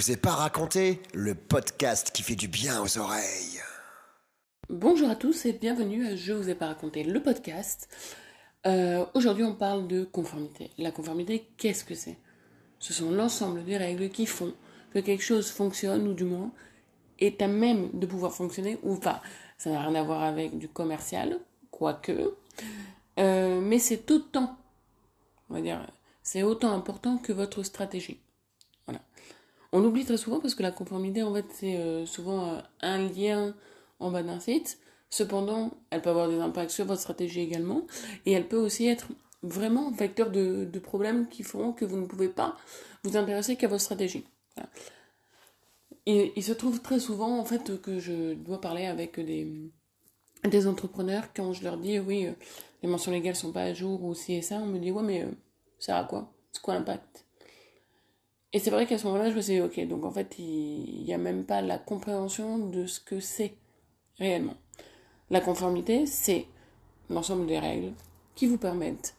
vous ai pas raconté le podcast qui fait du bien aux oreilles. Bonjour à tous et bienvenue à Je vous ai pas raconté le podcast. Euh, aujourd'hui on parle de conformité. La conformité, qu'est-ce que c'est? Ce sont l'ensemble des règles qui font que quelque chose fonctionne ou du moins est à même de pouvoir fonctionner ou pas. Ça n'a rien à voir avec du commercial, quoique. Euh, mais c'est autant, on va dire, c'est autant important que votre stratégie. Voilà. On oublie très souvent parce que la conformité, en fait, c'est euh, souvent euh, un lien en bas d'un site. Cependant, elle peut avoir des impacts sur votre stratégie également. Et elle peut aussi être vraiment vecteur de, de problèmes qui feront que vous ne pouvez pas vous intéresser qu'à votre stratégie. Il se trouve très souvent, en fait, que je dois parler avec des, des entrepreneurs quand je leur dis, oui, euh, les mentions légales sont pas à jour ou si et ça, on me dit, ouais, mais ça a quoi? C'est quoi l'impact? Et c'est vrai qu'à ce moment-là, je me suis dit, ok, donc en fait, il n'y a même pas la compréhension de ce que c'est réellement. La conformité, c'est l'ensemble des règles qui vous permettent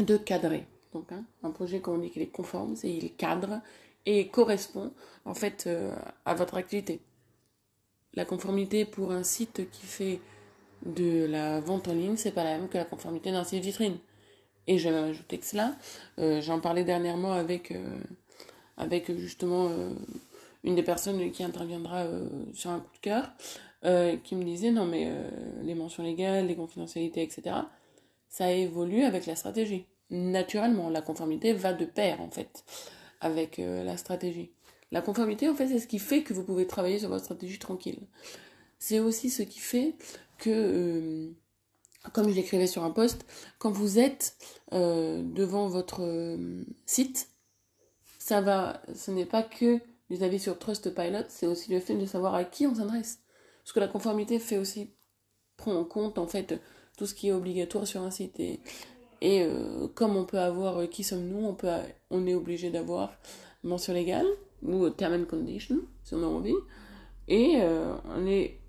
de cadrer. Donc, hein, un projet, quand on dit qu'il est conforme, c'est il cadre et correspond en fait euh, à votre activité. La conformité pour un site qui fait de la vente en ligne, c'est pas la même que la conformité d'un site vitrine. Et je vais ajouter que cela, euh, j'en parlais dernièrement avec, euh, avec justement euh, une des personnes qui interviendra sur un coup de cœur, qui me disait non mais les mentions légales, les confidentialités, etc., ça évolue avec la stratégie. Naturellement, la conformité va de pair en fait avec la stratégie. La conformité, en fait, c'est ce qui fait que vous pouvez travailler sur votre stratégie tranquille. C'est aussi ce qui fait que comme je l'écrivais sur un post, quand vous êtes euh, devant votre euh, site, ça va, ce n'est pas que les avis sur Trustpilot, c'est aussi le fait de savoir à qui on s'adresse. Parce que la conformité fait aussi, prend en compte en fait tout ce qui est obligatoire sur un site. Et, euh, comme on peut avoir qui sommes-nous, on, on est obligé d'avoir mention légale ou term and condition, si on a envie. Et on est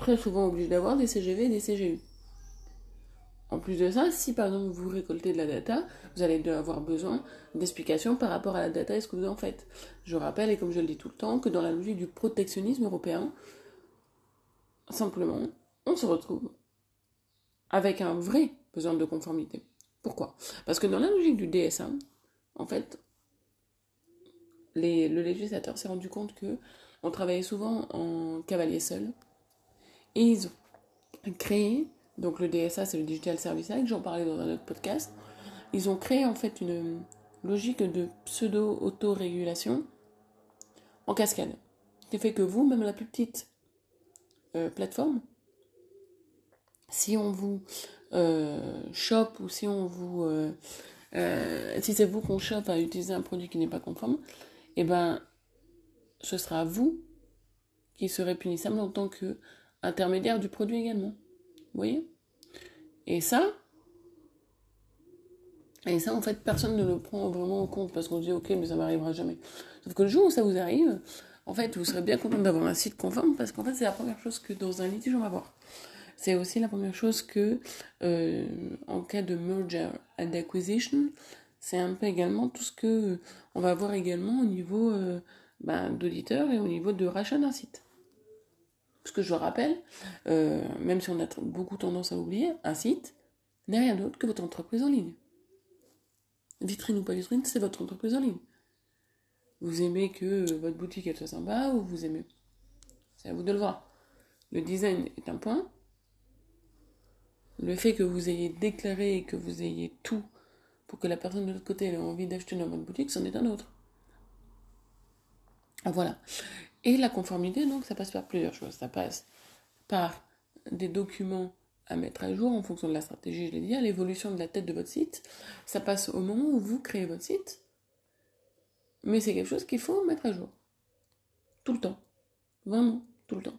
très souvent obligé d'avoir des CGV et des CGU. En plus de ça, si par exemple vous récoltez de la data, vous allez avoir besoin d'explications par rapport à la data et ce que vous en faites. Je rappelle, et comme je le dis tout le temps, que dans la logique du protectionnisme européen, simplement, on se retrouve avec un vrai besoin de conformité. Pourquoi? Parce que dans la logique du DSA, en fait, le législateur s'est rendu compte que on travaillait souvent en cavalier seul, et ils ont créé, donc le DSA c'est le Digital Service Act, j'en parlais dans un autre podcast, ils ont créé en fait une logique de pseudo-autorégulation en cascade. Ce qui fait que vous, même la plus petite euh, plateforme, si on vous euh, chope ou si on vous... Euh, si c'est vous qu'on chope à utiliser un produit qui n'est pas conforme, eh ben, ce sera vous qui serez punissable en tant que intermédiaire du produit également. Vous voyez? Et ça, et ça, en fait, personne ne le prend vraiment en compte parce qu'on dit, ok, mais ça m'arrivera jamais. Sauf que le jour où ça vous arrive, en fait, vous serez bien content d'avoir un site conforme parce qu'en fait, c'est la première chose que dans un litige, on va voir. C'est aussi la première chose que, euh, en cas de merger and acquisition, c'est un peu également tout ce que on va voir également au niveau euh, ben, et au niveau de rachat d'un site. Parce que je rappelle, euh, même si on a beaucoup tendance à oublier, un site n'est rien d'autre que votre entreprise en ligne. Vitrine ou pas vitrine, c'est votre entreprise en ligne. Vous aimez que votre boutique soit sympa ou vous aimez. C'est à vous de le voir. Le design est un point. Le fait que vous ayez déclaré et que vous ayez tout pour que la personne de l'autre côté ait envie d'acheter dans votre boutique, c'en est un autre. Voilà. Et la conformité, donc, ça passe par plusieurs choses. Ça passe par des documents à mettre à jour en fonction de la stratégie, je l'ai dit, à l'évolution de la tête de votre site. Ça passe au moment où vous créez votre site. Mais c'est quelque chose qu'il faut mettre à jour. Tout le temps. Vraiment, tout le temps.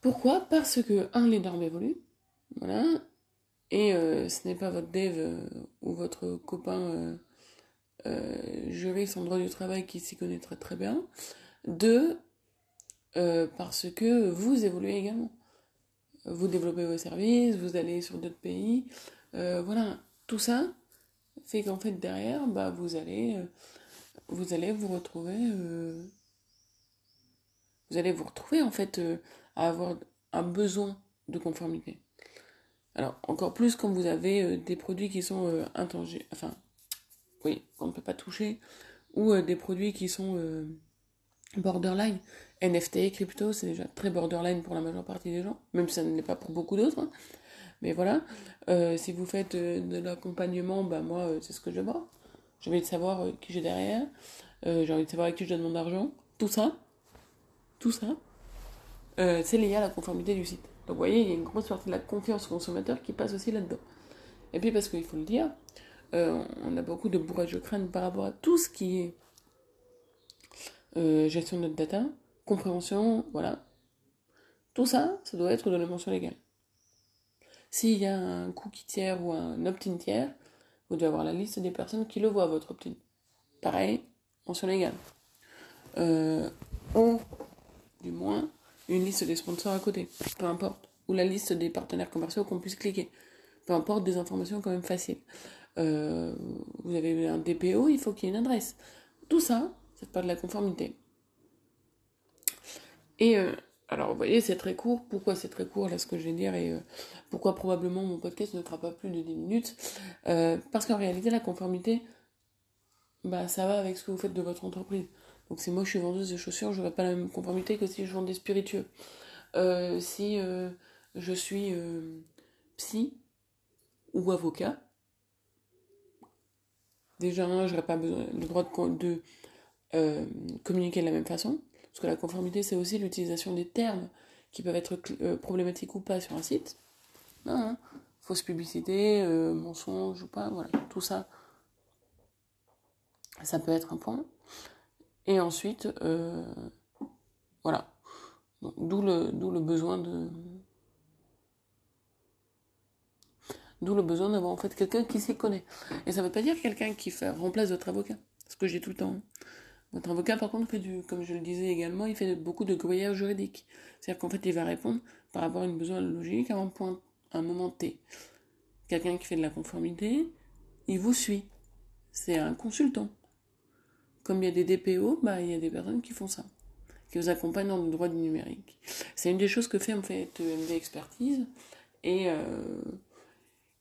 Pourquoi? Parce que, un, les normes évoluent. Voilà. Et euh, ce n'est pas votre dev euh, ou votre copain euh, euh juriste en droit du travail qui s'y connaît très très bien. Deux, euh, parce que vous évoluez également. Vous développez vos services, vous allez sur d'autres pays. Euh, voilà, tout ça fait qu'en fait derrière, bah, vous allez vous allez vous retrouver euh, vous allez vous retrouver en fait euh, à avoir un besoin de conformité. Alors encore plus quand vous avez euh, des produits qui sont euh, intangibles, oui, qu'on ne peut pas toucher, ou des produits qui sont borderline. NFT, crypto, c'est déjà très borderline pour la majeure partie des gens, même si ça ne l'est pas pour beaucoup d'autres. hein. Mais voilà, Euh, si vous faites euh, de l'accompagnement, bah moi, euh, c'est ce que je vois. J'ai envie de savoir euh, qui j'ai derrière, Euh, j'ai envie de savoir à qui je donne mon argent, tout ça, tout ça, euh, c'est lié à la conformité du site. Donc vous voyez, il y a une grosse partie de la confiance consommateur qui passe aussi là-dedans. Et puis parce qu'il faut le dire, euh, on a beaucoup de bourrage de crâne par rapport à tout ce qui est euh, gestion de notre data, compréhension, voilà. Tout ça, ça doit être de la mention légale. S'il y a un cookie tiers ou un opt-in tiers, vous devez avoir la liste des personnes qui le voient, votre opt-in. Pareil, mention légale. Euh, ou, du moins, une liste des sponsors à côté, peu importe. Ou la liste des partenaires commerciaux qu'on puisse cliquer. Peu importe, des informations quand même faciles. Euh, vous avez un DPO, il faut qu'il y ait une adresse. Tout ça, c'est pas de la conformité. Et euh, alors, vous voyez, c'est très court. Pourquoi c'est très court, là, ce que je vais dire, et euh, pourquoi probablement mon podcast ne fera pas plus de 10 minutes Parce qu'en réalité, la conformité, bah, ça va avec ce que vous faites de votre entreprise. Donc, si moi je suis vendeuse de chaussures, je n'aurai pas la même conformité que si je vends des spiritueux. Si je suis psy ou avocat, déjà, je n'aurai pas besoin, le droit de, euh, communiquer de la même façon. Parce que la conformité, c'est aussi l'utilisation des termes qui peuvent être euh, problématiques ou pas sur un site. Hein. Fausse publicité, euh, mensonge ou pas, voilà, tout ça. Ça peut être un point. Et ensuite, voilà. D'où le besoin de. D'où le besoin d'avoir en fait quelqu'un qui s'y connaît. Et ça veut pas dire quelqu'un qui fait, remplace votre avocat. Ce que j'ai tout le temps. hein. Votre avocat, par contre, fait du, comme je le disais également, il fait beaucoup de gruyère juridique. C'est-à-dire qu'en fait, il va répondre par à une besoin logique à un point, à un moment T. Quelqu'un qui fait de la conformité, il vous suit. C'est un consultant. Comme il y a des DPO, bah, il y a des personnes qui font ça, qui vous accompagnent dans le droit du numérique. C'est une des choses que fait en fait MD Expertise. Et, euh,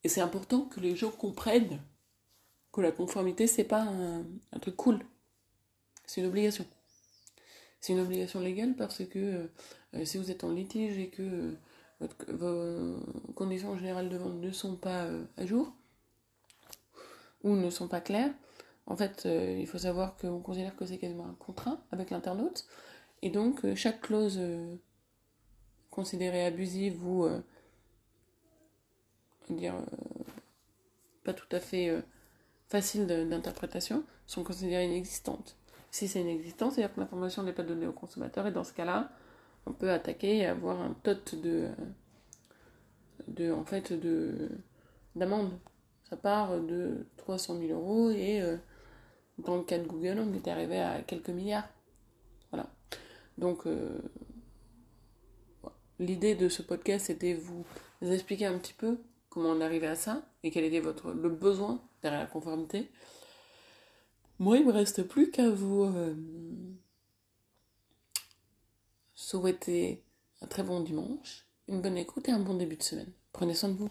et c'est important que les gens comprennent que la conformité, c'est pas un, truc cool. C'est une obligation. C'est une obligation légale parce que euh, si vous êtes en litige et que euh, vos conditions générales de vente ne sont pas euh, à jour ou ne sont pas claires, en fait, il faut savoir qu'on considère que c'est quasiment un contrat avec l'internaute. Et donc, chaque clause considérée abusive ou dire, euh, pas tout à fait euh, facile d'interprétation sont considérées inexistantes. Si c'est inexistant, c'est-à-dire que l'information n'est pas donnée au consommateur, et dans ce cas-là, on peut attaquer et avoir un tot de, de en fait, de d'amende. Ça part de 300 000 euros et euh, dans le cas de Google, on est arrivé à quelques milliards. Voilà. Donc, l'idée de ce podcast, c'était vous expliquer un petit peu comment on est arrivé à ça et quel était votre, le besoin derrière la conformité. Moi, il me reste plus qu'à vous euh, souhaiter un très bon dimanche, une bonne écoute et un bon début de semaine. Prenez soin de vous.